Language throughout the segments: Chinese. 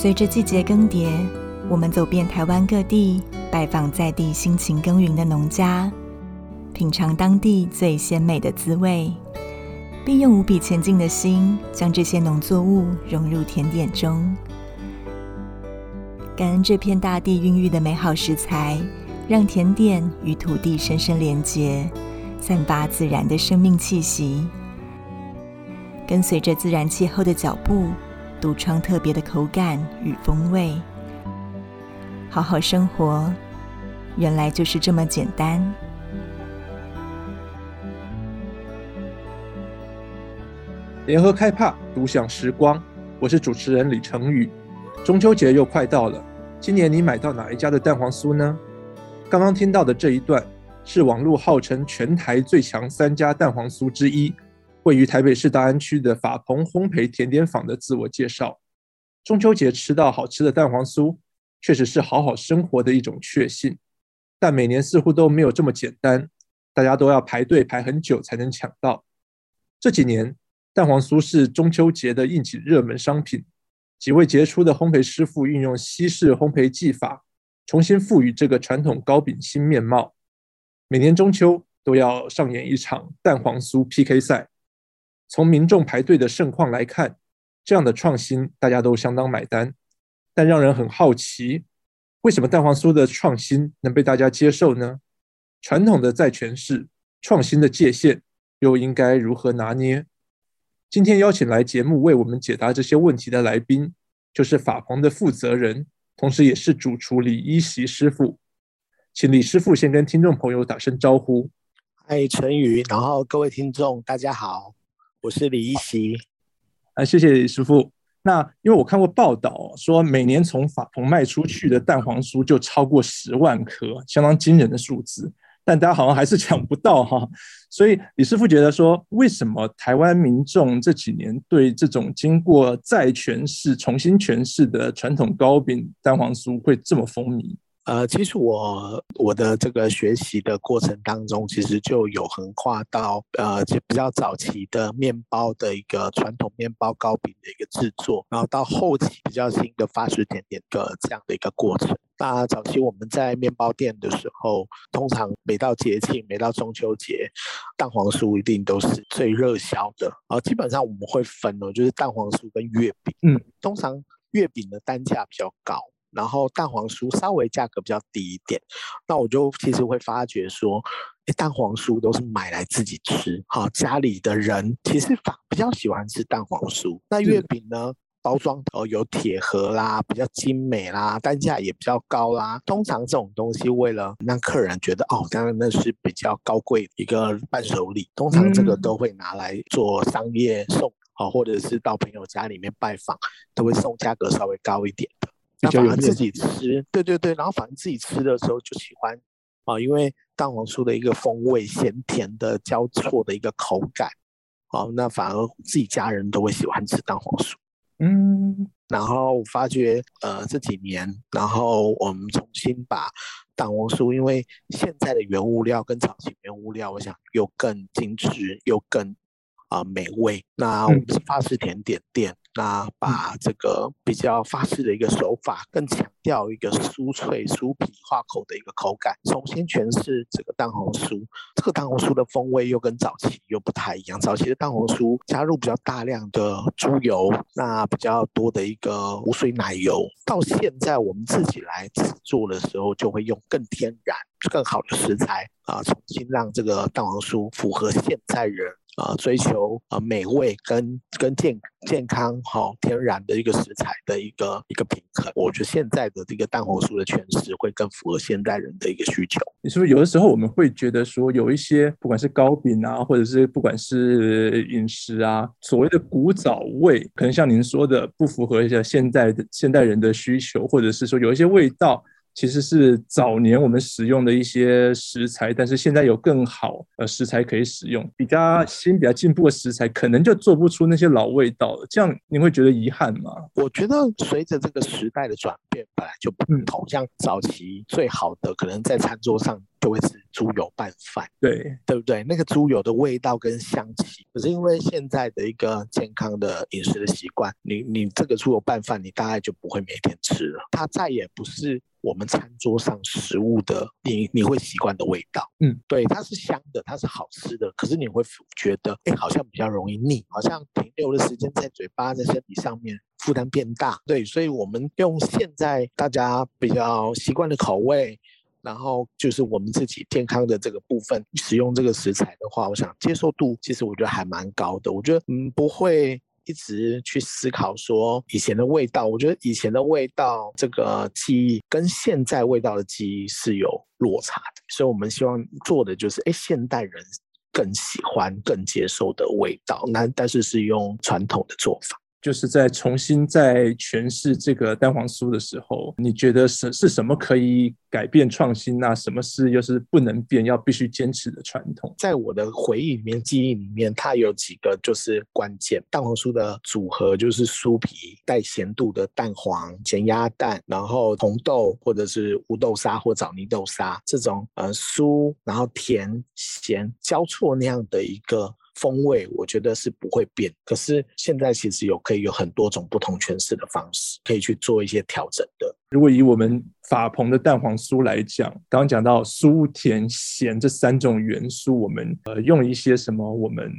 随着季节更迭，我们走遍台湾各地，拜访在地辛勤耕耘的农家，品尝当地最鲜美的滋味，并用无比虔敬的心，将这些农作物融入甜点中。感恩这片大地孕育的美好食材，让甜点与土地深深连结，散发自然的生命气息。跟随着自然气候的脚步，独创特别的口感与风味。好好生活，原来就是这么简单。联合开帕，独享时光。我是主持人李成宇。中秋节又快到了，今年你买到哪一家的蛋黄酥呢？刚刚听到的这一段，是网络号称全台最强三家蛋黄酥之一。位于台北市大安区的法鹏烘焙甜点坊的自我介绍。中秋节吃到好吃的蛋黄酥，确实是好好生活的一种确幸。但每年似乎都没有这么简单，大家都要排队排很久才能抢到。这几年，蛋黄酥是中秋节的应景热门商品。几位杰出的烘焙师傅运用西式烘焙技法，重新赋予这个传统糕饼新面貌。每年中秋都要上演一场蛋黄酥 PK 赛。从民众排队的盛况来看，这样的创新大家都相当买单。但让人很好奇，为什么蛋黄酥的创新能被大家接受呢？传统的在诠释，创新的界限又应该如何拿捏？今天邀请来节目为我们解答这些问题的来宾，就是法鹏的负责人，同时也是主厨李一席师傅。请李师傅先跟听众朋友打声招呼。嗨，陈宇，然后各位听众，大家好。我是李一席，啊，谢谢李师傅。那因为我看过报道说，每年从法鹏卖出去的蛋黄酥就超过十万颗，相当惊人的数字。但大家好像还是 抢不到哈。所以李师傅觉得说，为什么台湾民众这几年对这种经过再诠释、重新诠释的传统糕饼蛋黄酥会这么风靡？呃，其实我我的这个学习的过程当中，其实就有横跨到呃，就比较早期的面包的一个传统面包糕饼的一个制作，然后到后期比较新的发式甜点的这样的一个过程。那早期我们在面包店的时候，通常每到节庆，每到中秋节，蛋黄酥一定都是最热销的。啊，基本上我们会分哦，就是蛋黄酥跟月饼。嗯，通常月饼的单价比较高。然后蛋黄酥稍微价格比较低一点，那我就其实会发觉说，诶，蛋黄酥都是买来自己吃，哈，家里的人其实反比较喜欢吃蛋黄酥。那月饼呢，包装头有铁盒啦，比较精美啦，单价也比较高啦。通常这种东西为了让客人觉得哦，当然那是比较高贵一个伴手礼，通常这个都会拿来做商业送，好，或者是到朋友家里面拜访，都会送价格稍微高一点的。那反而自己吃，对对对，然后反正自己吃的时候就喜欢啊，因为蛋黄酥的一个风味咸甜的交错的一个口感，哦，那反而自己家人都会喜欢吃蛋黄酥。嗯，然后我发觉呃这几年，然后我们重新把蛋黄酥，因为现在的原物料跟早期原物料，我想又更精致又更啊、呃、美味。那我们是法式甜点店。那把这个比较法式的一个手法，更强调一个酥脆、酥皮、化口的一个口感，重新诠释这个蛋黄酥。这个蛋黄酥的风味又跟早期又不太一样。早期的蛋黄酥加入比较大量的猪油，那比较多的一个无水奶油。到现在我们自己来制作的时候，就会用更天然、更好的食材啊，重新让这个蛋黄酥符合现在人。啊，追求啊美味跟跟健健康好、天然的一个食材的一个一个平衡，我觉得现在的这个蛋黄酥的诠释会更符合现代人的一个需求。你是不是有的时候我们会觉得说，有一些不管是糕饼啊，或者是不管是饮食啊，所谓的古早味，可能像您说的不符合一下现在的现代人的需求，或者是说有一些味道。其实是早年我们使用的一些食材，但是现在有更好呃食材可以使用，比较新、比较进步的食材，可能就做不出那些老味道了。这样你会觉得遗憾吗？我觉得随着这个时代的转变，本来就不同。像早期最好的，可能在餐桌上。就会是猪油拌饭，对对不对？那个猪油的味道跟香气，可是因为现在的一个健康的饮食的习惯，你你这个猪油拌饭，你大概就不会每天吃了，它再也不是我们餐桌上食物的你你会习惯的味道。嗯，对，它是香的，它是好吃的，可是你会觉得，哎，好像比较容易腻，好像停留的时间在嘴巴在身体上面负担变大。对，所以我们用现在大家比较习惯的口味。然后就是我们自己健康的这个部分，使用这个食材的话，我想接受度其实我觉得还蛮高的。我觉得嗯，不会一直去思考说以前的味道。我觉得以前的味道这个记忆跟现在味道的记忆是有落差的，所以我们希望做的就是，哎，现代人更喜欢、更接受的味道，那但是是用传统的做法。就是在重新再诠释这个蛋黄酥的时候，你觉得是是什么可以改变创新？那什么是又是不能变，要必须坚持的传统？在我的回忆里面、记忆里面，它有几个就是关键。蛋黄酥的组合就是酥皮带咸度的蛋黄、咸鸭蛋，然后红豆或者是乌豆沙或枣泥豆沙这种呃酥，然后甜咸交错那样的一个。风味我觉得是不会变，可是现在其实有可以有很多种不同诠释的方式，可以去做一些调整的。如果以我们法鹏的蛋黄酥来讲，刚刚讲到酥甜咸这三种元素，我们呃用一些什么我们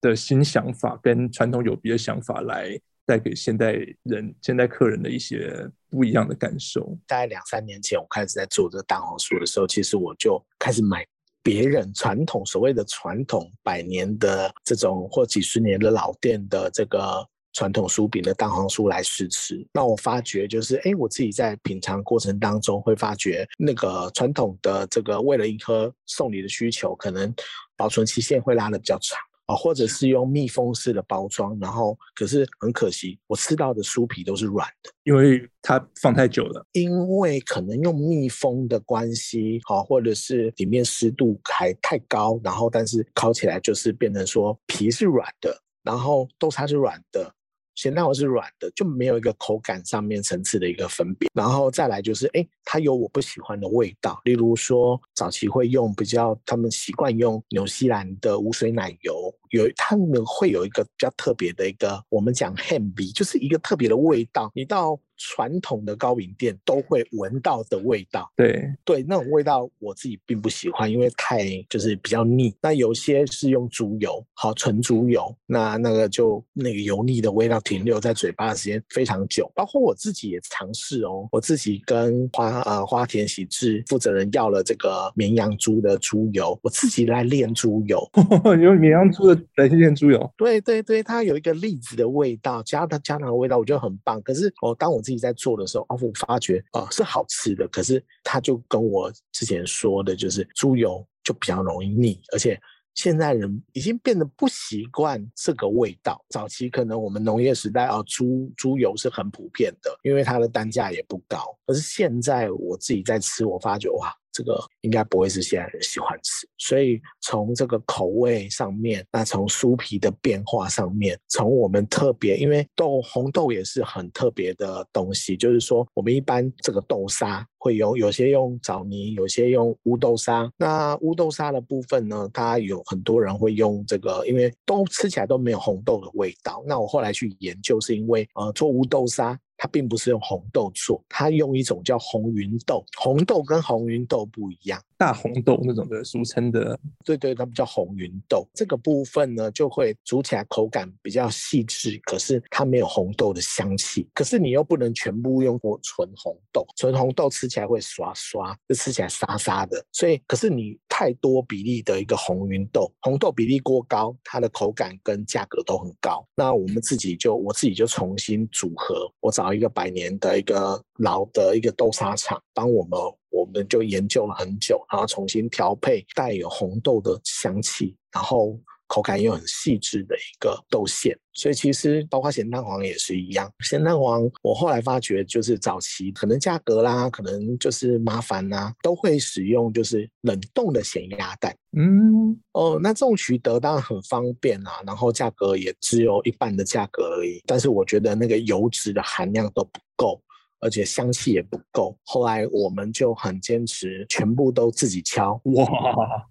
的新想法跟传统有别的想法来带给现代人、现代客人的一些不一样的感受。大概两三年前我开始在做这个蛋黄酥的时候，其实我就开始买。别人传统所谓的传统百年的这种或几十年的老店的这个传统酥饼的蛋黄酥来试吃，那我发觉就是，哎，我自己在品尝过程当中会发觉，那个传统的这个为了一颗送礼的需求，可能保存期限会拉的比较长。或者是用密封式的包装，然后可是很可惜，我吃到的酥皮都是软的，因为它放太久了。因为可能用密封的关系，好，或者是里面湿度还太高，然后但是烤起来就是变成说皮是软的，然后豆沙是软的。咸蛋黄是软的，就没有一个口感上面层次的一个分别。然后再来就是，哎，它有我不喜欢的味道，例如说早期会用比较，他们习惯用纽西兰的无水奶油，有他们会有一个比较特别的一个，我们讲 hamby，，就是一个特别的味道。你到传统的糕饼店都会闻到的味道，对对，那种味道我自己并不喜欢，因为太就是比较腻。那有些是用猪油，好纯猪油，那那个就那个油腻的味道停留在嘴巴的时间非常久。包括我自己也尝试哦，我自己跟花呃花田喜志负责人要了这个绵羊猪的猪油，我自己来炼猪油，用绵羊猪的来炼猪油。对对对，它有一个栗子的味道，加它加糖的味道，我觉得很棒。可是哦，当我自己自己在做的时候，哦，我发觉啊、是好吃的，可是他就跟我之前说的，就是猪油就比较容易腻，而且现在人已经变得不习惯这个味道。早期可能我们农业时代啊，猪猪油是很普遍的，因为它的单价也不高。可是现在我自己在吃，我发觉哇。这个应该不会是现在人喜欢吃，所以从这个口味上面，那从酥皮的变化上面，从我们特别，因为豆红豆也是很特别的东西，就是说我们一般这个豆沙会有有些用枣泥，有些用乌豆沙。那乌豆沙的部分呢，它有很多人会用这个，因为都吃起来都没有红豆的味道。那我后来去研究，是因为呃做乌豆沙。它并不是用红豆做，它用一种叫红芸豆。红豆跟红芸豆不一样，大红豆那种的，俗称的。对对，它们叫红芸豆。这个部分呢，就会煮起来口感比较细致，可是它没有红豆的香气。可是你又不能全部用过纯红豆，纯红豆吃起来会刷刷，就吃起来沙沙的。所以，可是你太多比例的一个红芸豆，红豆比例过高，它的口感跟价格都很高。那我们自己就，我自己就重新组合，我找。一个百年的一个老的一个豆沙厂，帮我们，我们就研究了很久，然后重新调配带有红豆的香气，然后口感又很细致的一个豆馅。所以其实包括咸蛋黄也是一样，咸蛋黄我后来发觉就是早期可能价格啦，可能就是麻烦啦，都会使用就是冷冻的咸鸭蛋。嗯，哦，那这种取得当然很方便啊，然后价格也只有一半的价格而已。但是我觉得那个油脂的含量都不够，而且香气也不够。后来我们就很坚持，全部都自己敲。哇！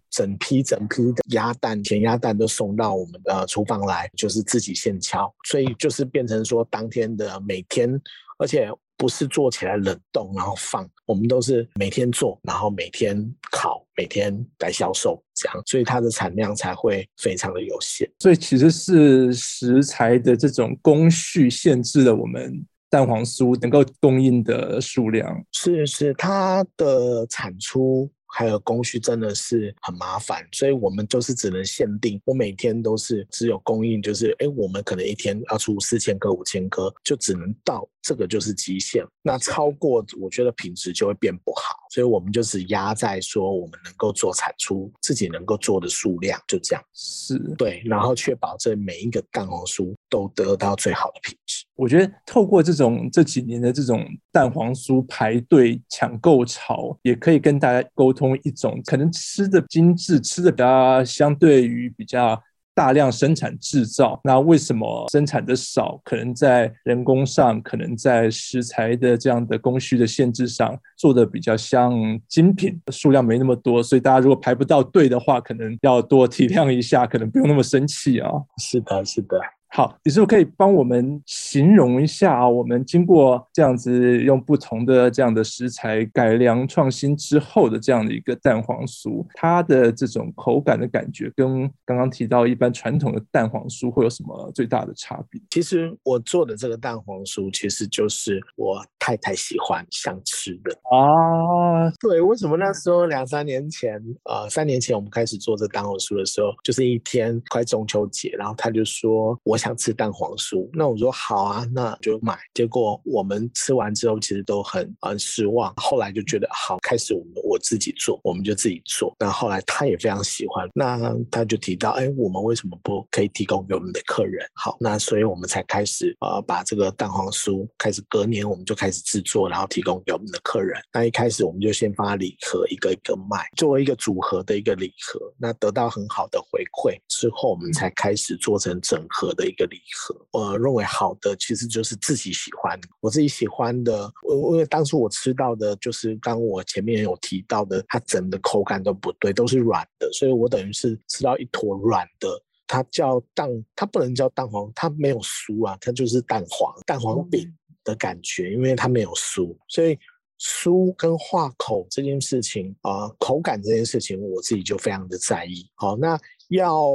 整批整批的鸭蛋、咸鸭蛋都送到我们的厨房来，就是自己现敲，所以就是变成说当天的每天，而且不是做起来冷冻然后放，我们都是每天做，然后每天烤，每天来销售，这样，所以它的产量才会非常的有限。所以其实是食材的这种工序限制了我们蛋黄酥能够供应的数量。是是，它的产出。还有工序真的是很麻烦，所以我们就是只能限定，我每天都是只有供应，就是哎，我们可能一天要出四千颗、五千颗，就只能到这个就是极限。那超过，我觉得品质就会变不好，所以我们就只压在说我们能够做产出，自己能够做的数量，就这样。是，对，然后确保这每一个蛋黄酥都得到最好的品质。我觉得透过这种这几年的这种蛋黄酥排队抢购潮，也可以跟大家沟通一种可能吃的精致，吃的比较相对于比较大量生产制造。那为什么生产的少？可能在人工上，可能在食材的这样的工序的限制上，做的比较像精品，数量没那么多。所以大家如果排不到队的话，可能要多体谅一下，可能不用那么生气啊。是的，是的。好，你是不是可以帮我们形容一下啊？我们经过这样子用不同的这样的食材改良创新之后的这样的一个蛋黄酥，它的这种口感的感觉，跟刚刚提到一般传统的蛋黄酥会有什么最大的差别？其实我做的这个蛋黄酥，其实就是我太太喜欢想吃的啊。对，为什么那时候两三年前，呃，三年前我们开始做这蛋黄酥的时候，就是一天快中秋节，然后他就说我。想吃蛋黄酥，那我说好啊，那就买。结果我们吃完之后，其实都很很失望。后来就觉得好，开始我们我自己做，我们就自己做。那后来他也非常喜欢，那他就提到，哎，我们为什么不可以提供给我们的客人？好，那所以我们才开始呃，把这个蛋黄酥开始隔年我们就开始制作，然后提供给我们的客人。那一开始我们就先发礼盒，一个一个卖，作为一个组合的一个礼盒，那得到很好的回馈之后，我们才开始做成整盒的。一个礼盒，我认为好的其实就是自己喜欢，我自己喜欢的。因为当初我吃到的，就是刚我前面有提到的，它整的口感都不对，都是软的，所以我等于是吃到一坨软的。它叫蛋，它不能叫蛋黄，它没有酥啊，它就是蛋黄蛋黄饼的感觉，因为它没有酥，所以酥跟化口这件事情啊、呃，口感这件事情，我自己就非常的在意。好，那。要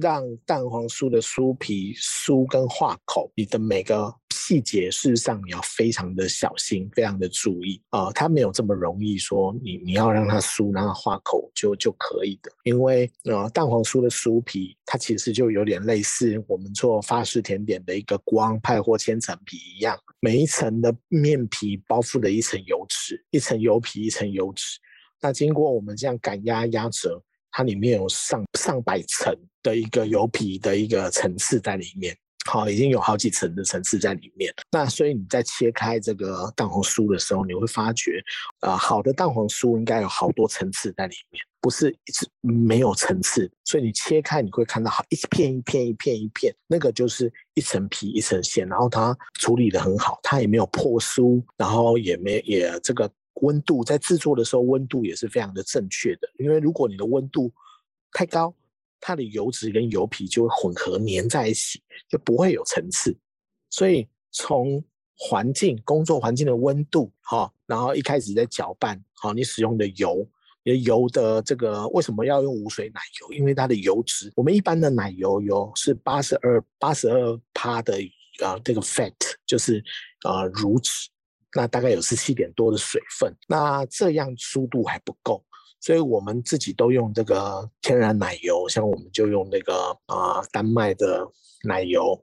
让蛋黄酥的酥皮酥跟化口，你的每个细节，事实上你要非常的小心，非常的注意啊、呃，它没有这么容易说你你要让它酥，然后化口就就可以的，因为呃蛋黄酥的酥皮，它其实就有点类似我们做法式甜点的一个光派或千层皮一样，每一层的面皮包覆了一层油脂，一层油皮一层油脂，那经过我们这样赶压压折。它里面有上上百层的一个油皮的一个层次在里面，好，已经有好几层的层次在里面。那所以你在切开这个蛋黄酥的时候，你会发觉，呃，好的蛋黄酥应该有好多层次在里面，不是一直没有层次。所以你切开你会看到好一片一片一片一片，那个就是一层皮一层馅，然后它处理得很好，它也没有破酥，然后也没也这个。温度在制作的时候，温度也是非常的正确的。因为如果你的温度太高，它的油脂跟油皮就会混合粘在一起，就不会有层次。所以从环境、工作环境的温度，哈，然后一开始在搅拌，好，你使用的油，你的油的这个为什么要用无水奶油？因为它的油脂，我们一般的奶油油是八十二八十二趴的啊，这个 fat 就是啊乳脂。那大概有十七点多的水分，那这样酥度还不够，所以我们自己都用这个天然奶油，像我们就用那个啊、丹麦的奶油，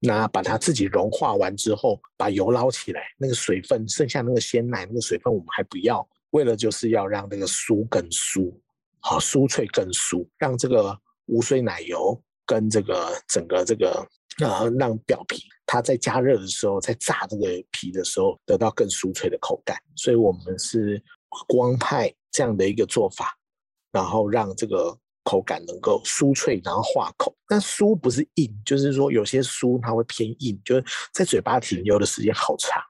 那把它自己融化完之后，把油捞起来，那个水分剩下那个鲜奶那个水分我们还不要，为了就是要让那个酥更酥，好酥脆更酥，让这个无水奶油跟这个整个这个呃，让表皮它在加热的时候，在炸这个皮的时候得到更酥脆的口感。所以我们是光派这样的一个做法，然后让这个口感能够酥脆，然后化口。但酥不是硬，就是说有些酥它会偏硬，就是在嘴巴停留的时间好长，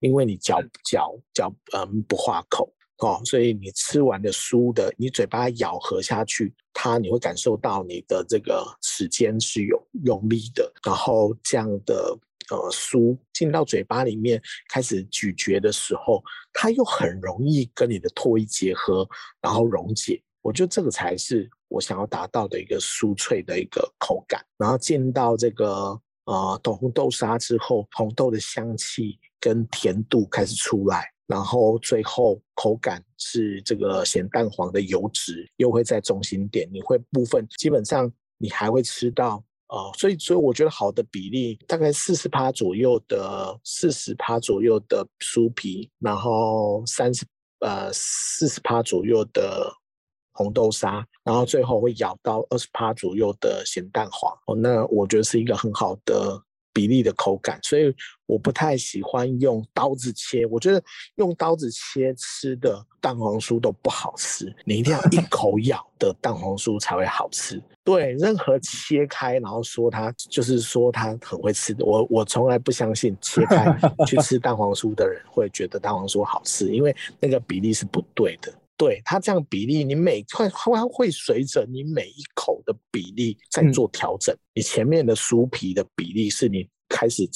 因为你嚼嚼嚼嗯不化口。哦，所以你吃完的酥的，你嘴巴咬合下去，它你会感受到你的这个齿间是有用力的，然后这样的呃酥进到嘴巴里面开始咀嚼的时候，它又很容易跟你的唾液结合，然后溶解。我觉得这个才是我想要达到的一个酥脆的一个口感。然后进到这个呃红豆沙之后，红豆的香气跟甜度开始出来。然后最后口感是这个咸蛋黄的油脂又会在中心点，你会部分基本上你还会吃到哦、所以所以我觉得好的比例大概四十趴左右的四十趴左右的酥皮，然后三十呃四十趴左右的红豆沙，然后最后会咬到二十趴左右的咸蛋黄哦，那我觉得是一个很好的。比例的口感，所以我不太喜欢用刀子切。我觉得用刀子切吃的蛋黄酥都不好吃，你一定要一口咬的蛋黄酥才会好吃。对，任何切开然后说它就是说它很会吃的，我我从来不相信切开去吃蛋黄酥的人会觉得蛋黄酥好吃，因为那个比例是不对的。对，它这样比例，你每块它会随着你每一口的比例在做调整。嗯、你前面的酥皮的比例是你开始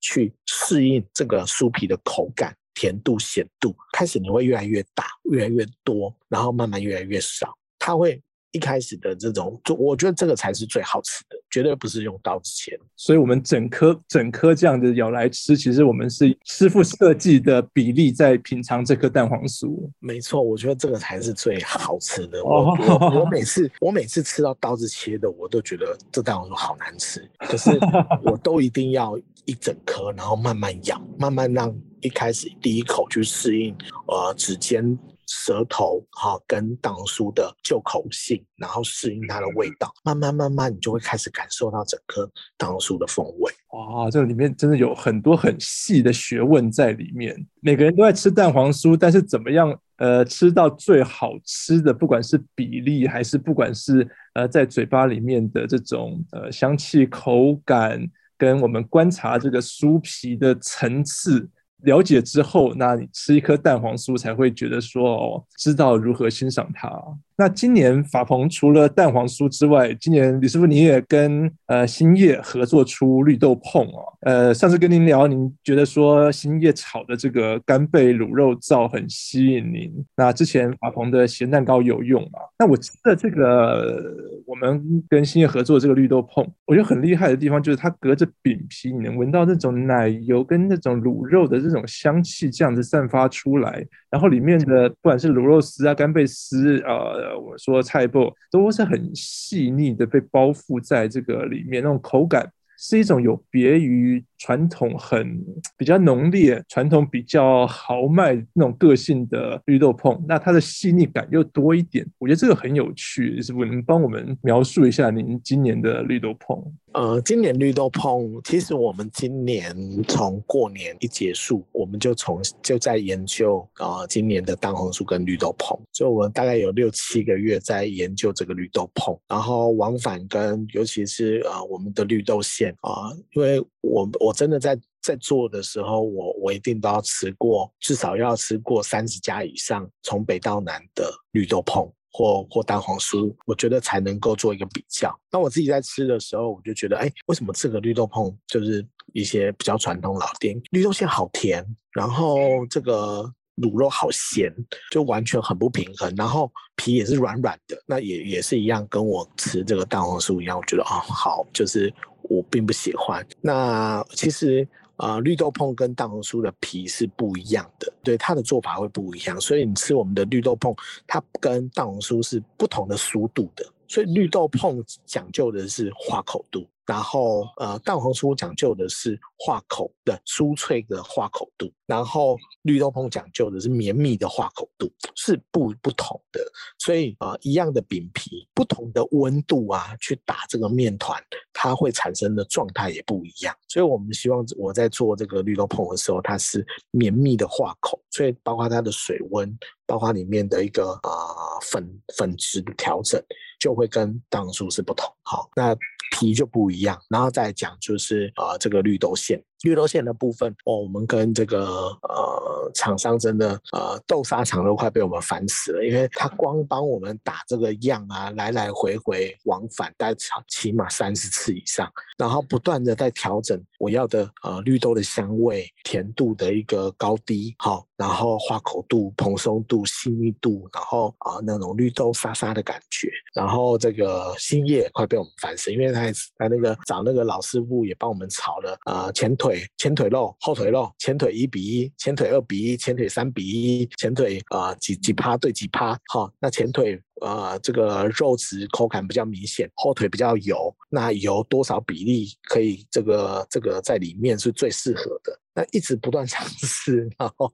去适应这个酥皮的口感、甜度、咸度，开始你会越来越大、越来越多，然后慢慢越来越少，它会。一开始的这种，就我觉得这个才是最好吃的，绝对不是用刀子切。所以，我们整颗整颗这样子咬来吃，其实我们是师傅设计的比例在品尝这颗蛋黄酥。没错，我觉得这个才是最好吃的。我我，我 每次我每次吃到刀子切的，我都觉得这蛋黄酥好难吃。可是 我都一定要一整颗，然后慢慢咬，慢慢让一开始第一口去适应，呃，指尖。舌头哈跟蛋黄酥的旧口性，然后适应它的味道，慢慢慢慢，你就会开始感受到整颗蛋黄酥的风味。哇，这里面真的有很多很细的学问在里面。每个人都在吃蛋黄酥，但是怎么样呃吃到最好吃的，不管是比例还是不管是呃在嘴巴里面的这种呃香气口感，跟我们观察这个酥皮的层次。了解之后，那你吃一颗蛋黄酥才会觉得说哦，知道如何欣赏它。那今年法鹏除了蛋黄酥之外，今年李师傅你也跟呃欣叶合作出绿豆椪哦。呃，上次跟您聊，您觉得说新叶炒的这个干贝卤肉燥很吸引您。那之前法鹏的咸蛋糕有用吗？那我记得这个我们跟新叶合作的这个绿豆椪，我觉得很厉害的地方就是它隔着饼皮，你能闻到那种奶油跟那种卤肉的这种香气这样子散发出来，然后里面的不管是卤肉丝啊、干贝丝啊。我说菜脯都是很细腻的，被包覆在这个里面，那种口感是一种有别于。传统很比较浓烈，传统比较豪迈那种个性的绿豆椪，那它的细腻感又多一点，我觉得这个很有趣，是不是？能帮我们描述一下您今年的绿豆椪？呃，今年绿豆椪，其实我们今年从过年一结束，我们就从就在研究啊、呃，今年的蛋黄酥跟绿豆椪，所以我们大概有六七个月在研究这个绿豆椪，然后往返跟尤其是、呃，我们的绿豆馅啊、因为我我。真的在在做的时候，我我一定都要吃过，至少要吃过三十家以上，从北到南的绿豆椪或或蛋黄酥，我觉得才能够做一个比较。那我自己在吃的时候，我就觉得，哎，为什么这个绿豆椪就是一些比较传统老店，绿豆馅好甜，然后这个卤肉好咸，就完全很不平衡，然后皮也是软软的，那也也是一样，跟我吃这个蛋黄酥一样，我觉得啊、哦，好就是。我并不喜欢。那其实啊、绿豆碰跟蛋黄酥的皮是不一样的，对，它的做法会不一样。所以你吃我们的绿豆碰，它跟蛋黄酥是不同的酥度的。所以绿豆碰讲究的是化口度，然后呃蛋黄酥讲究的是化口的酥脆的化口度，然后绿豆椪讲究的是绵密的化口度，是不不同的。所以啊、呃，一样的饼皮，不同的温度啊，去打这个面团，它会产生的状态也不一样。所以我们希望我在做这个绿豆椪的时候，它是绵密的化口，所以包括它的水温，包括里面的一个啊、呃、粉粉质的调整，就会跟当数是不同。好，那皮就不一样，然后再讲就是啊、这个绿豆馅。绿豆馅的部分，哦，我们跟这个呃厂商真的呃豆沙厂都快被我们烦死了，因为他光帮我们打这个样啊，来来回回往返，大概起码三十次以上，然后不断的在调整我要的呃绿豆的香味、甜度的一个高低，好，然后化口度、蓬松度、细腻度，然后啊、呃、那种绿豆沙沙的感觉，然后这个新叶快被我们烦死，因为他他那个找那个老师傅也帮我们炒了、呃、前腿。腿前腿肉、后腿肉，前腿一比一，前腿二比一，前腿三比一，前腿啊、几几趴对几趴，哈，那前腿啊、这个肉质口感比较明显，后腿比较油，那油多少比例可以这个这个在里面是最适合的，那一直不断尝试，然后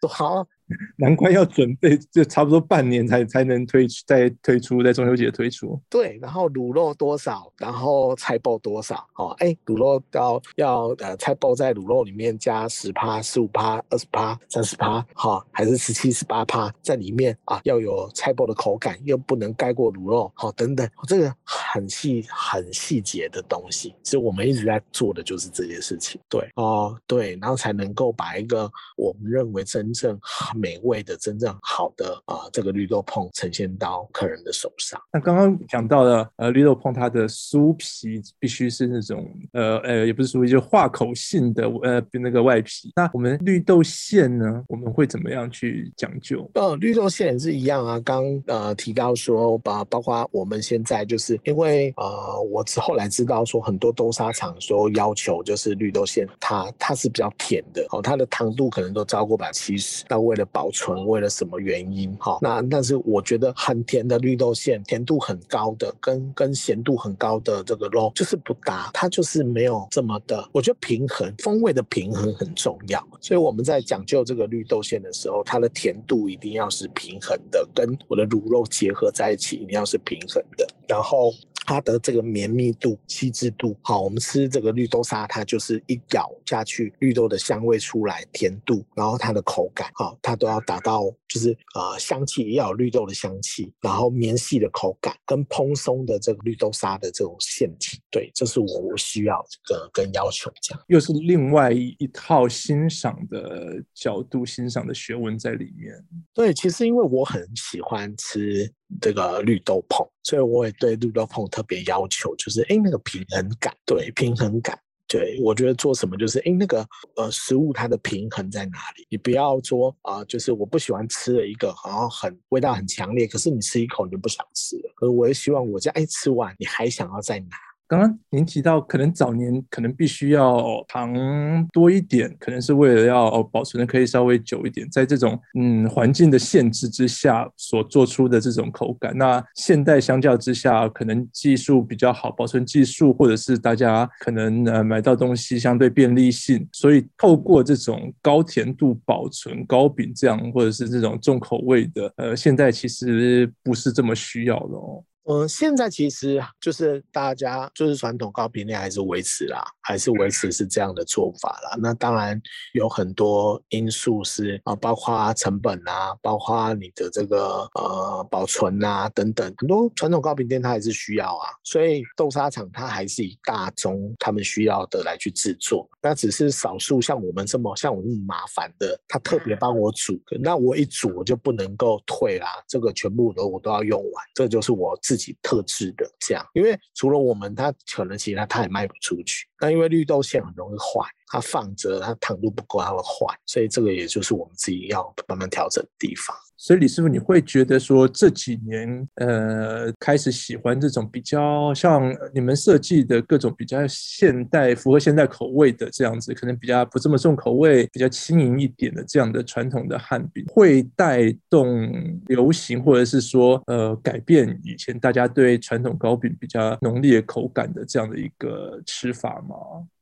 都好。难怪要准备，就差不多半年才才能推出，再推出，在中秋节推出。对，然后卤肉多少，然后菜脯多少，哦，哎，卤肉要要呃，菜脯在卤肉里面加十趴、十五趴、二十趴、三十趴，好，还是十七、十八趴在里面啊？要有菜脯的口感，又不能盖过卤肉，好，等等，这个很细、很细节的东西，其实我们一直在做的就是这件事情。对，哦，对，然后才能够把一个我们认为真正。美味的真正好的啊、呃，这个绿豆椪呈现到客人的手上。那刚刚讲到了，呃，绿豆椪它的酥皮必须是那种，呃呃，也不是酥皮，就是化口性的，呃，那个外皮。那我们绿豆馅呢，我们会怎么样去讲究？呃，绿豆馅也是一样啊。刚呃提到说，把包括我们现在就是因为呃，我之后来知道说，很多豆沙厂说要求就是绿豆馅它它是比较甜的哦，它的糖度可能都超过百分之七十。那为了保存为了什么原因？哈，那但是我觉得很甜的绿豆馅，甜度很高的，跟跟咸度很高的这个肉就是不搭，它就是没有这么的。我觉得平衡风味的平衡很重要，所以我们在讲究这个绿豆馅的时候，它的甜度一定要是平衡的，跟我的卤肉结合在一起一定要是平衡的，然后。它的这个绵密度、细致度，好，我们吃这个绿豆沙，它就是一咬下去，绿豆的香味出来，甜度，然后它的口感，好，它都要达到，就是呃香气也要有绿豆的香气，然后绵细的口感跟蓬松的这个绿豆沙的这种馅体，对，这是我我需要这个跟要求这样，又是另外一一套欣赏的角度、欣赏的学问在里面。对，其实因为我很喜欢吃。这个绿豆椪，所以我也对绿豆椪特别要求，就是哎，那个平衡感，对，平衡感，对，我觉得做什么就是哎，那个呃食物它的平衡在哪里？你不要说啊、就是我不喜欢吃的一个，好像很味道很强烈，可是你吃一口你就不想吃了。可是我也希望我这样哎吃完你还想要再拿。刚刚您提到，可能早年可能必须要糖多一点，可能是为了要保存的可以稍微久一点，在这种嗯环境的限制之下所做出的这种口感。那现代相较之下，可能技术比较好，保存技术或者是大家可能呃买到东西相对便利性，所以透过这种高甜度保存糕饼这样，或者是这种重口味的，呃，现在其实不是这么需要的哦。嗯，现在其实就是大家就是传统糕饼店还是维持啦，还是维持是这样的做法啦。那当然有很多因素是啊，包括成本啊，包括你的这个呃保存啊等等，很多传统糕饼店它还是需要啊。所以豆沙厂它还是以大宗他们需要的来去制作，那只是少数像我们这么像我这么麻烦的，他特别帮我煮，那我一煮我就不能够退啦，这个全部都我都要用完，这就是我。自己特制的这样，因为除了我们，他可能其他他也卖不出去。那因为绿豆馅很容易坏，它放着它糖度不够，它会坏，所以这个也就是我们自己要慢慢调整的地方。所以李师傅，你会觉得说这几年，呃，开始喜欢这种比较像你们设计的各种比较现代、符合现代口味的这样子，可能比较不这么重口味、比较轻盈一点的这样的传统的汉饼，会带动流行，或者是说，呃，改变以前大家对传统糕饼比较浓烈口感的这样的一个吃法吗？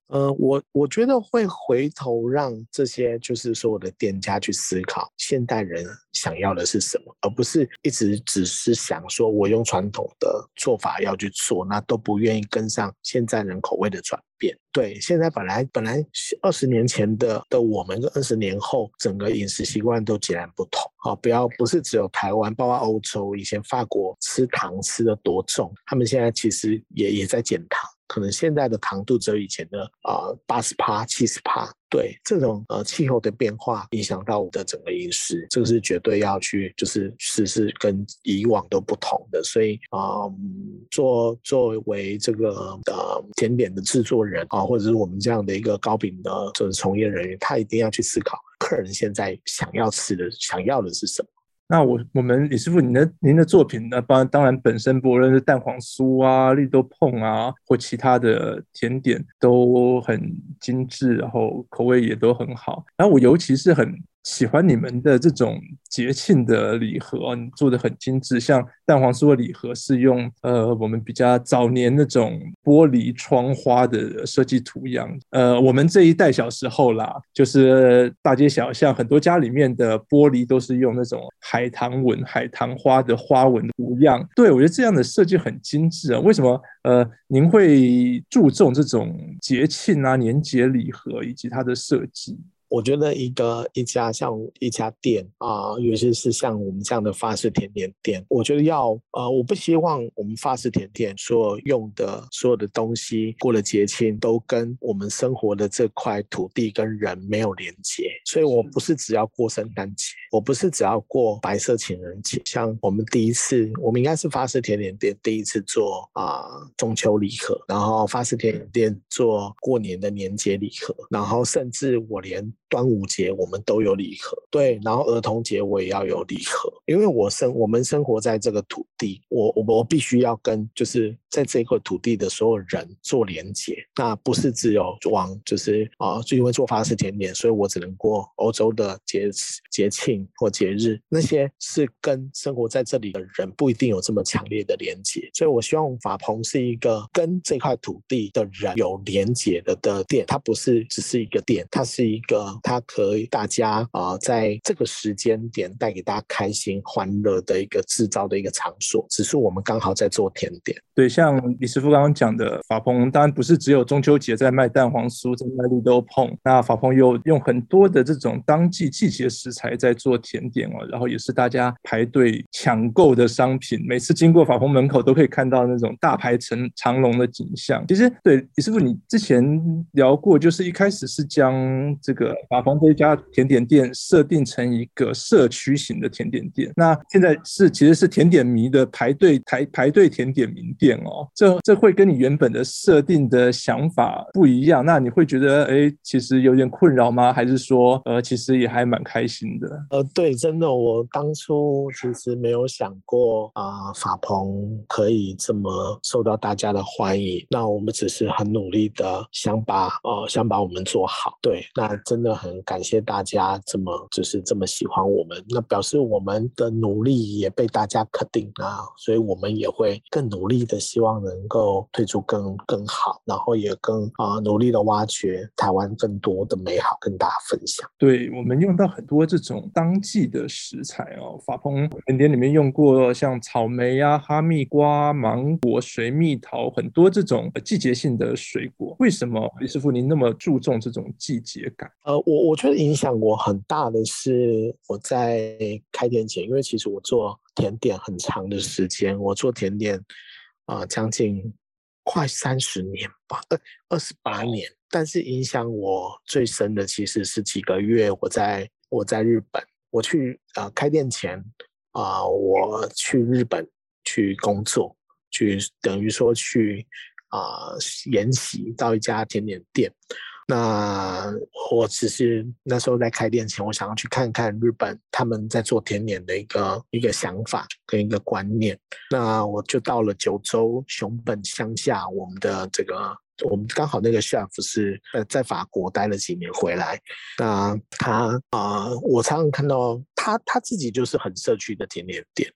呃，我我觉得会回头让这些就是所有的店家去思考，现代人想要的是什么，而不是一直只是想说我用传统的做法要去做，那都不愿意跟上现在人口味的转变。对，现在本来本来二十年前的的我们跟二十年后整个饮食习惯都截然不同。好，不要不是只有台湾，包括欧洲，以前法国吃糖吃的多重，他们现在其实也也在减糖。可能现在的糖度只有以前的啊八十趴、七十帕，对这种呃气候的变化影响到我的整个饮食，这个是绝对要去就是试试跟以往都不同的。所以啊、作作为这个呃甜点的制作人啊，或者是我们这样的一个糕饼的这个从业人员，他一定要去思考客人现在想要吃的、想要的是什么。那我我们李师傅，您的您的作品呢？当当然本身不论是蛋黄酥啊、绿豆碰啊，或其他的甜点都很精致，然后口味也都很好。然后我尤其是很。喜欢你们的这种节庆的礼盒，你做的很精致。像蛋黄酥的礼盒是用呃我们比较早年那种玻璃窗花的设计图样。呃，我们这一代小时候啦，就是大街小巷很多家里面的玻璃都是用那种海棠纹、海棠花的花纹图样。对，我觉得这样的设计很精致啊。为什么呃您会注重这种节庆啊、年节礼盒以及它的设计？我觉得一个一家像一家店啊，尤其是像我们这样的法式甜点店，我觉得要呃，我不希望我们法式甜点所用的所有的东西过了节庆都跟我们生活的这块土地跟人没有连接。所以我不是只要过圣诞节，我不是只要过白色情人节。像我们第一次，我们应该是法式甜点店第一次做啊中秋礼盒，然后法式甜点店做过年的年节礼盒，然后甚至我连。端午节我们都有礼盒，对，然后儿童节我也要有礼盒，因为我生我们生活在这个土地，我我我必须要跟就是在这块土地的所有人做连接，那不是只有往就是啊，就因为做法式甜点，所以我只能过欧洲的节节庆或节日，那些是跟生活在这里的人不一定有这么强烈的连接，所以我希望法鹏是一个跟这块土地的人有连接的的店，它不是只是一个店，它是一个。它可以大家啊，在这个时间点带给大家开心欢乐的一个制造的一个场所，只是我们刚好在做甜点。对，像李师傅刚刚讲的，法鹏当然不是只有中秋节在卖蛋黄酥，在卖绿豆椪。那法鹏又用很多的这种当季季节食材在做甜点哦，然后也是大家排队抢购的商品。每次经过法鹏门口，都可以看到那种大排成长龙的景象。其实，对李师傅，你之前聊过，就是一开始是将这个。法朋这一家甜点店设定成一个社区型的甜点店，那现在是其实是甜点迷的排队排排队甜点名店哦，这这会跟你原本的设定的想法不一样，那你会觉得哎，其实有点困扰吗？还是说呃，其实也还蛮开心的？呃，对，真的，我当初其实没有想过啊，呃，法朋可以这么受到大家的欢迎，那我们只是很努力的想把呃想把我们做好，对，那真的。很感谢大家这么就是这么喜欢我们，那表示我们的努力也被大家肯定啊，所以我们也会更努力的，希望能够推出更更好，然后也更啊、呃、努力的挖掘台湾更多的美好，跟大家分享。对，我们用到很多这种当季的食材哦，法朋甜点里面用过像草莓啊、哈密瓜、芒果、水蜜桃，很多这种季节性的水果。为什么李师傅您那么注重这种季节感？呃。我我觉得影响我很大的是我在开店前，因为其实我做甜点很长的时间，我做甜点啊、呃、将近快三十年吧，二二十八年。但是影响我最深的其实是几个月，我在我在日本，我去啊、呃、开店前啊、呃，我去日本去工作，去等于说去啊、呃、研习到一家甜点店。那我只是那时候在开店前，我想要去看看日本他们在做甜点的一个一个想法跟一个观念。那我就到了九州熊本乡下，我们的这个我们刚好那个 chef 是呃在法国待了几年回来。那他啊、呃，我常常看到他他自己就是很社区的甜点店。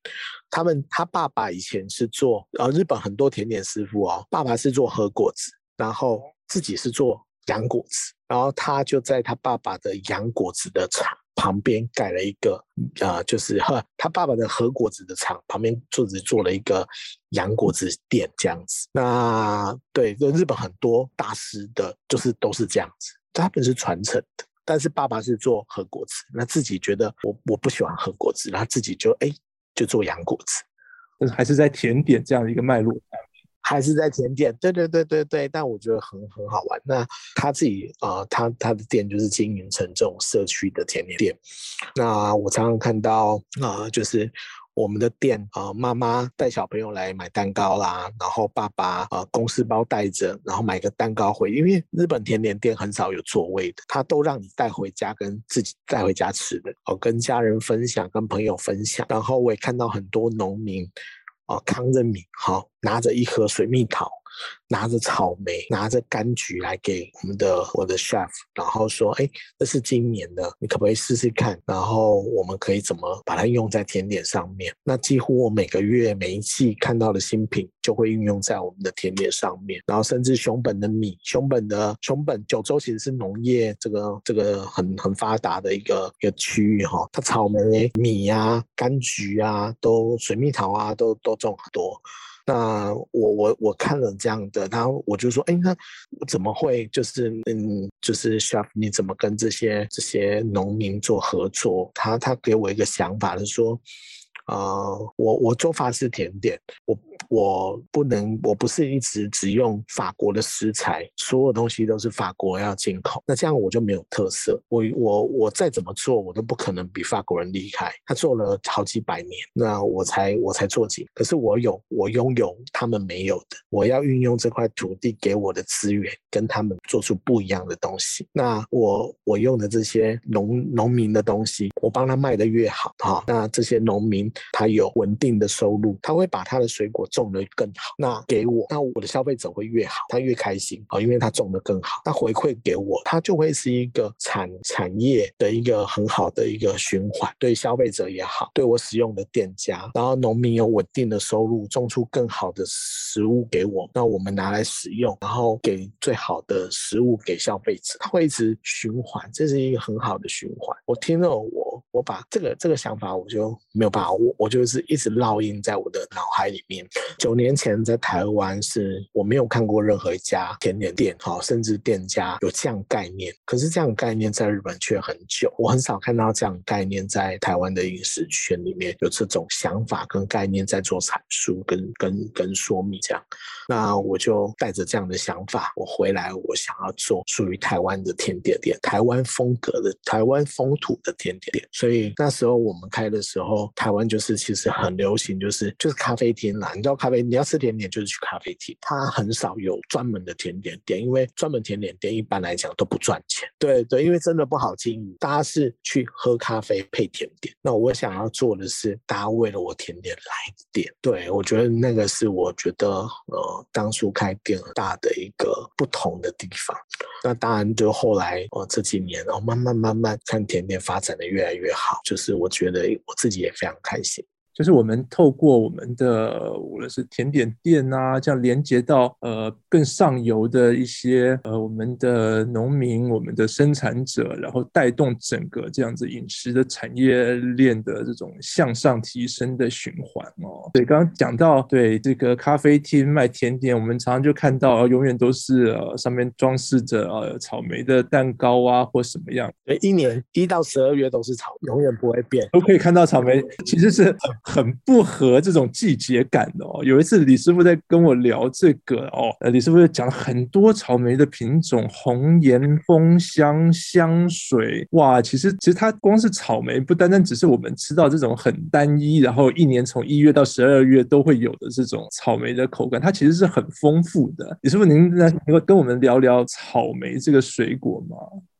他们他爸爸以前是做呃日本很多甜点师傅哦，爸爸是做和果子，然后自己是做。洋果子，然后他就在他爸爸的洋果子的厂旁边盖了一个，呃，就是呵，他爸爸的和果子的厂旁边做着做了一个洋果子店这样子。那对，就日本很多大师的，就是都是这样子，他们是传承的。但是爸爸是做和果子，那自己觉得我我不喜欢和果子，然后自己就哎就做洋果子，但是还是在甜点这样的一个脉络。还是在甜点，对对对对对，但我觉得很很好玩。那他自己啊、他他的店就是经营成这种社区的甜点店。那我常常看到啊、就是我们的店啊，妈、呃、妈带小朋友来买蛋糕啦，然后爸爸啊、公司包带着，然后买个蛋糕回，因为日本甜点店很少有座位的，他都让你带回家跟自己带回家吃的，哦，跟家人分享，跟朋友分享。然后我也看到很多农民。哦，扛着米，好，拿着一盒水蜜桃。拿着草莓，拿着柑橘来给我们的我的 chef，然后说：“哎，这是今年的，你可不可以试试看？然后我们可以怎么把它用在甜点上面？那几乎我每个月每一季看到的新品就会运用在我们的甜点上面。然后甚至熊本的米，熊本的熊本九州其实是农业这个这个很很发达的一个一个区域哈，它草莓、米啊、柑橘啊，都水蜜桃啊，都都种很多。”那我我我看了这样的，然后我就说，哎，那怎么会就是嗯，就是 chef 你怎么跟这些这些农民做合作？他他给我一个想法是说，呃，我我做法式甜点，我。我不能，我不是一直只用法国的食材，所有东西都是法国要进口，那这样我就没有特色。我我我再怎么做，我都不可能比法国人厉害。他做了好几百年，那我才我才做几，可是我有，我拥有他们没有的。我要运用这块土地给我的资源，跟他们做出不一样的东西。那我我用的这些农农民的东西，我帮他卖得越好哈，那这些农民他有稳定的收入，他会把他的水果。种的更好，那给我，那我的消费者会越好，他越开心啊，因为他种的更好，那回馈给我，他就会是一个产产业的一个很好的一个循环，对消费者也好，对我使用的店家，然后农民有稳定的收入，种出更好的食物给我，那我们拿来使用，然后给最好的食物给消费者，他会一直循环，这是一个很好的循环。我听了我我把这个这个想法，我就没有办法，我我就是一直烙印在我的脑海里面。九年前在台湾是我没有看过任何一家甜点店，哈，甚至店家有这样概念。可是这样概念在日本却很久，我很少看到这样概念在台湾的饮食圈里面有这种想法跟概念在做阐述跟跟跟说明这样。那我就带着这样的想法，我回来，我想要做属于台湾的甜点店，台湾风格的、台湾风土的甜点店。所以那时候我们开的时候，台湾就是其实很流行，就是就是咖啡厅啦，你知道。咖啡，你要吃甜点就是去咖啡厅，它很少有专门的甜点店，因为专门甜点店一般来讲都不赚钱。对对，因为真的不好经营，大家是去喝咖啡配甜点。那我想要做的是，大家为了我甜点来的店。对，我觉得那个是我觉得呃，当初开店很大的一个不同的地方。那当然，就后来哦这几年然哦，慢慢慢慢看甜点发展的越来越好，就是我觉得我自己也非常开心。就是我们透过我们的无论是甜点店啊，这样连接到呃更上游的一些呃我们的农民、我们的生产者，然后带动整个这样子饮食的产业链的这种向上提升的循环哦。对，刚刚讲到对这个咖啡厅卖甜点，我们常常就看到永远都是呃上面装饰着呃草莓的蛋糕啊或什么样。对，一年一到十二月都是草莓，永远不会变，都可以看到草莓，其实是很。不合这种季节感的哦。有一次李师傅在跟我聊这个哦，李师傅就讲了很多草莓的品种，红颜、风香、香水，哇，其实其实它光是草莓，不单单只是我们吃到这种很单一，然后一年从一月到十二月都会有的这种草莓的口感，它其实是很丰富的。李师傅，您能能够跟我们聊聊草莓这个水果吗？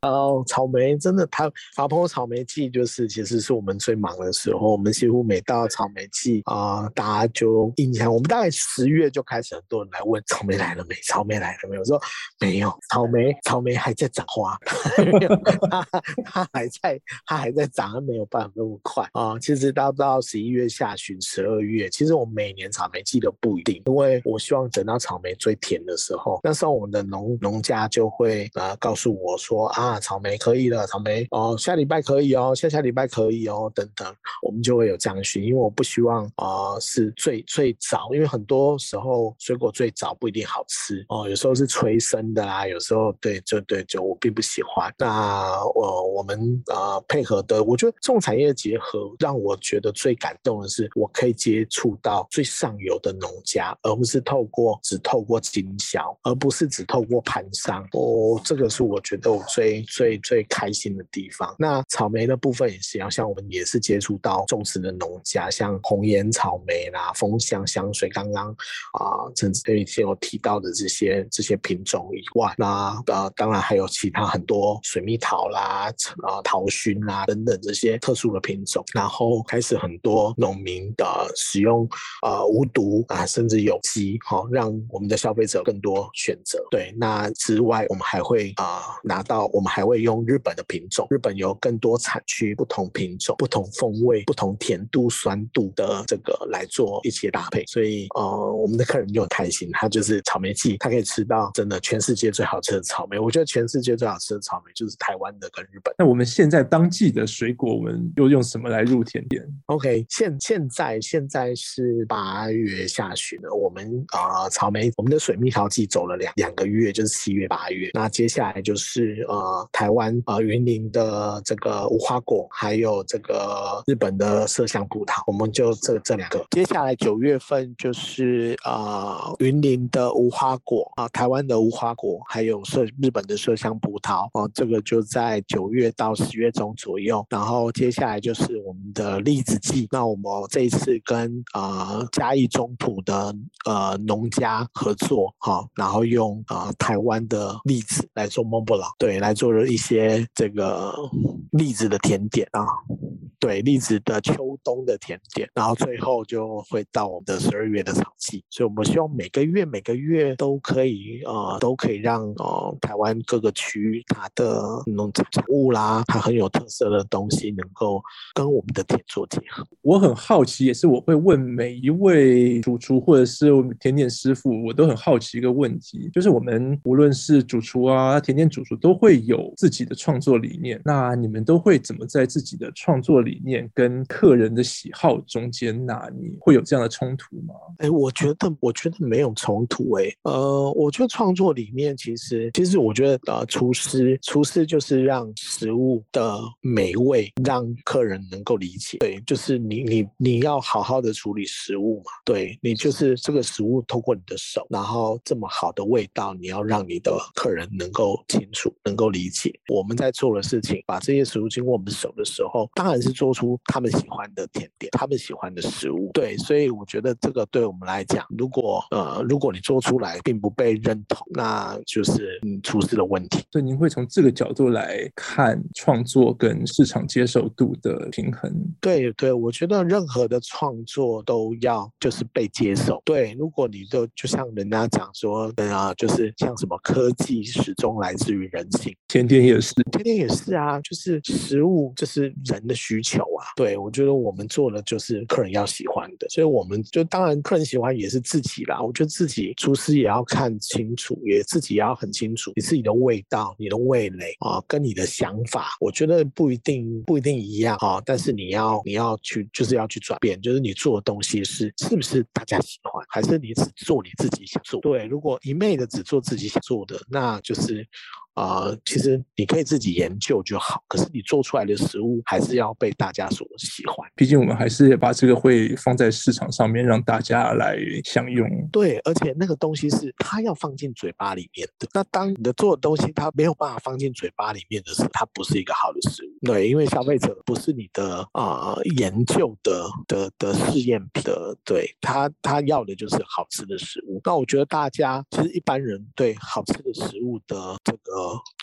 哦，草莓真的，它法蓬草莓季就是其实是我们最忙的时候。我们几乎每到草莓季啊、大家就印象，我们大概十月就开始很多人来问草莓来了没？草莓来了没有？我说没有，草莓草莓还在长花，它它还在它还在长，它没有办法那么快啊、其实到到十一月下旬、十二月，其实我每年草莓季都不一定，因为我希望等到草莓最甜的时候，那时候我们的农农家就会呃告诉我说啊。草莓可以了，草莓哦，下礼拜可以哦，下下礼拜可以哦，等等，我们就会有这样训，因为我不希望啊、呃、是最最早，因为很多时候水果最早不一定好吃哦，有时候是催生的啦，有时候对，就对，就我并不喜欢。那我、呃、我们呃配合的，我觉得这种产业结合让我觉得最感动的是，我可以接触到最上游的农家，而不是透过只透过经销，而不是只透过盘商。哦，这个是我觉得我最。最最开心的地方。那草莓的部分也是一样，像我们也是接触到种植的农家，像红颜草莓啦、丰香香水，刚刚啊，甚至以前有提到的这些这些品种以外，那呃，当然还有其他很多水蜜桃啦、啊桃熏啦等等这些特殊的品种。然后开始很多农民的使用呃无毒啊，甚至有机，好让我们的消费者更多选择。对，那之外我们还会啊、拿到我们。还会用日本的品种，日本有更多产区、不同品种、不同风味、不同甜度、酸度的这个来做一些搭配，所以呃，我们的客人就很开心。他就是草莓季，他可以吃到真的全世界最好吃的草莓。我觉得全世界最好吃的草莓就是台湾的跟日本。那我们现在当季的水果，我们又用什么来入甜点？OK，现现在现在是八月下旬了，我们啊、呃、草莓，我们的水蜜桃季走了两两个月，就是七月八月。那接下来就是呃。台湾啊，云林的这个无花果，还有这个日本的麝香葡萄，我们就这这两个。接下来九月份就是啊，云林的无花果啊，台湾的无花果，还有麝日本的麝香葡萄啊，这个就在九月到十月中左右。然后接下来就是我们的栗子季，那我们这一次跟啊嘉义中埔的呃农家合作哈，然后用啊台湾的栗子来做蒙布朗，对，来做。做了一些这个栗子的甜点啊，对，栗子的秋冬的甜点，然后最后就会到我们的十二月的草季，所以我们希望每个月每个月都可以呃都可以让呃台湾各个区域它的农产物啦，它很有特色的东西能够跟我们的甜做结合。我很好奇，也是我会问每一位主厨或者是甜点师傅，我都很好奇一个问题，就是我们无论是主厨啊，甜点主厨都会有。自己的创作理念，那你们都会怎么在自己的创作里理念跟客人的喜好中间拿捏？会有这样的冲突吗？哎，我觉得，我觉得没有冲突。哎，呃，我觉得创作理念其实，其实我觉得，呃，厨师，厨师就是让食物的美味让客人能够理解。对，就是你，你，你要好好的处理食物嘛。对，你就是这个食物透过你的手，然后这么好的味道，你要让你的客人能够清楚，能够理解。我们在做的事情，把这些食物经过我们手的时候，当然是做出他们喜欢的甜点，他们喜欢的食物。对，所以我觉得这个对我们来讲，如果呃，如果你做出来并不被认同，那就是嗯，厨师的问题。所以您会从这个角度来看创作跟市场接受度的平衡。对对，我觉得任何的创作都要就是被接受。对，如果你就就像人家讲说，啊、呃，就是像什么科技始终来自于人性。甜点也是，甜点也是啊，就是食物，就是人的需求啊。对，我觉得我们做的就是客人要喜欢的，所以我们就当然客人喜欢也是自己啦。我觉得自己厨师也要看清楚，也自己也要很清楚你自己的味道、你的味蕾啊，跟你的想法，我觉得不一定不一定一样啊。但是你要你要去就是要去转变，就是你做的东西是是不是大家喜欢，还是你只做你自己想做？对，如果一昧的只做自己想做的，那就是。啊、呃，其实你可以自己研究就好，可是你做出来的食物还是要被大家所喜欢。毕竟我们还是把这个会放在市场上面，让大家来享用。对，而且那个东西是它要放进嘴巴里面的。那当你的做的东西它没有办法放进嘴巴里面的时候，它不是一个好的食物。对，因为消费者不是你的啊、呃、研究的的的试验品的，对他他要的就是好吃的食物。那我觉得大家其实一般人对好吃的食物的这个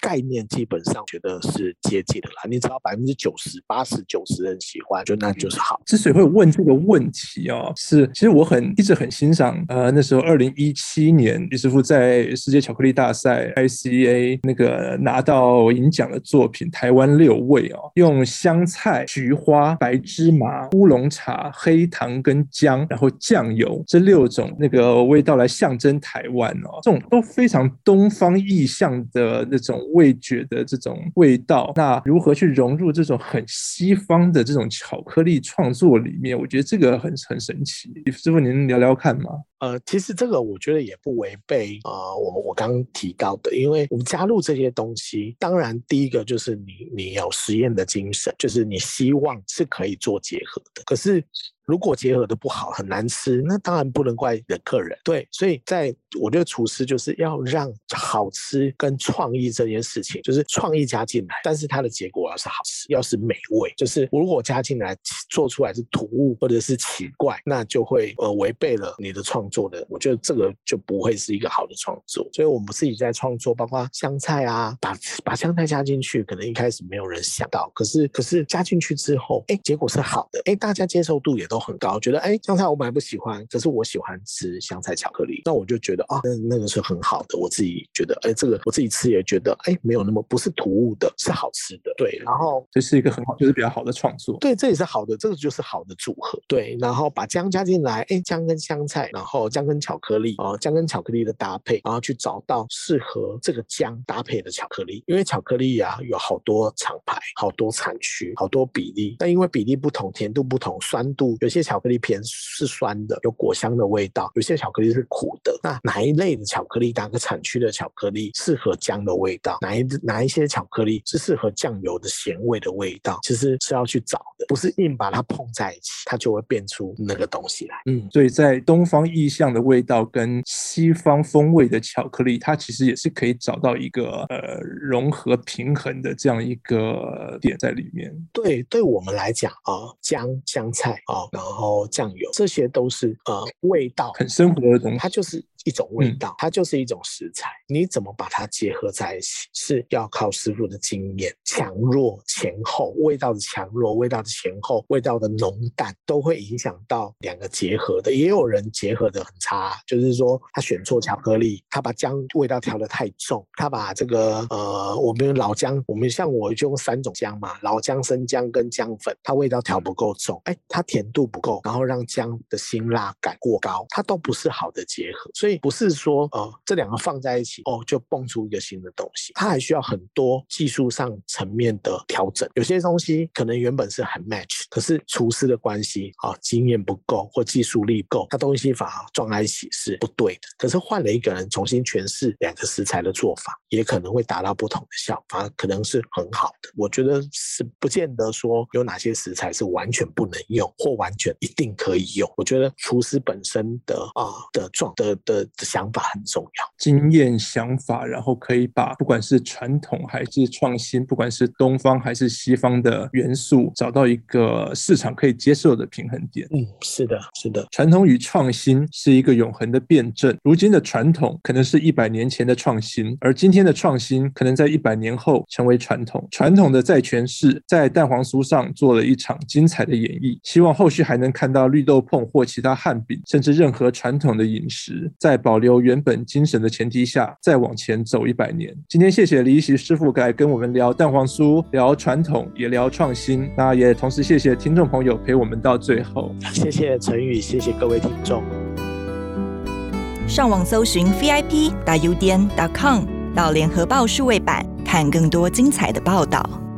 概念，基本上觉得是接近的啦。你只要百分之九十八十九十人喜欢，就那就是好。之所以会问这个问题哦，是其实我很一直很欣赏呃那时候二零一七年李师傅在世界巧克力大赛 ICA 那个拿到银奖的作品《台湾六味》用香菜、菊花、白芝麻、乌龙茶、黑糖跟姜，然后酱油这六种那个味道来象征台湾哦，这种都非常东方意象的那种味觉的这种味道。那如何去融入这种很西方的这种巧克力创作里面？我觉得这个很很神奇。师傅，您聊聊看吗？呃，其实这个我觉得也不违背呃，我我刚刚提到的，因为我们加入这些东西，当然第一个就是你你有实验的精神，就是你希望是可以做结合的，可是。如果结合的不好，很难吃，那当然不能怪的客人。对，所以在我觉得厨师就是要让好吃跟创意这件事情，就是创意加进来，但是它的结果要是好吃，要是美味。就是如果加进来做出来是突兀或者是奇怪，那就会呃违背了你的创作的。我觉得这个就不会是一个好的创作。所以我们自己在创作，包括香菜啊，把把香菜加进去，可能一开始没有人想到，可是可是加进去之后，哎，结果是好的，哎，大家接受度也都很高，觉得哎，香菜我本来不喜欢，可是我喜欢吃香菜巧克力，那我就觉得啊，那那个是很好的。我自己觉得，哎，这个我自己吃也觉得，哎，没有那么不是突兀的，是好吃的。对，然后这是一个很好，就是比较好的创作。对，这也是好的，这个就是好的组合。对，然后把姜加进来，哎，姜跟香菜，然后姜跟巧克力，啊，姜跟巧克力的搭配，然后去找到适合这个姜搭配的巧克力，因为巧克力呀、啊、有好多厂牌，好多产区，好多比例，但因为比例不同，甜度不同，酸度，有些巧克力。片是酸的，有果香的味道；有些巧克力是苦的。那哪一类的巧克力，哪个产区的巧克力适合姜的味道？哪一哪一些巧克力是适合酱油的咸味的味道？其实是要去找的，不是硬把它碰在一起，它就会变出那个东西来。嗯，所以在东方意象的味道跟西方风味的巧克力，它其实也是可以找到一个呃融合平衡的这样一个点在里面。对，对我们来讲啊，姜香菜啊，然后。酱油，这些都是呃味道很生活的东西，它就是。一种味道，它就是一种食材。你怎么把它结合在一起，是要靠师傅的经验。强弱前后，味道的强弱，味道的前后，味道的浓淡，都会影响到两个结合的。也有人结合的很差，就是说他选错巧克力，他把姜味道调得太重，他把这个呃，我们老姜，我们像我就用三种姜嘛，老姜、生姜跟姜粉，它味道调不够重，哎，它甜度不够，然后让姜的辛辣感过高，它都不是好的结合，所以。不是说呃这两个放在一起哦就蹦出一个新的东西，它还需要很多技术上层面的调整。有些东西可能原本是很 match，可是厨师的关系啊、哦、经验不够或技术力不够，它东西反而撞在一起是不对的。可是换了一个人重新诠释两个食材的做法，也可能会达到不同的效果，反而可能是很好的。我觉得是不见得说有哪些食材是完全不能用或完全一定可以用。我觉得厨师本身的啊、呃、的状的的。想法很重要，经验想法，然后可以把不管是传统还是创新，不管是东方还是西方的元素，找到一个市场可以接受的平衡点。嗯，是的，是的。传统与创新是一个永恒的辩证。如今的传统可能是一百年前的创新，而今天的创新可能在一百年后成为传统。传统的再诠释，在蛋黄酥上做了一场精彩的演绎。希望后续还能看到绿豆碰或其他汉饼，甚至任何传统的饮食，在保留原本精神的前提下，再往前走一百年。今天谢谢李一席师傅来跟我们聊蛋黄酥，聊传统，也聊创新。那也同时谢谢听众朋友陪我们到最后。谢谢陈宇，谢谢各位听众。上网搜寻 vip.udn.com，到联合报数位版看更多精彩的报道。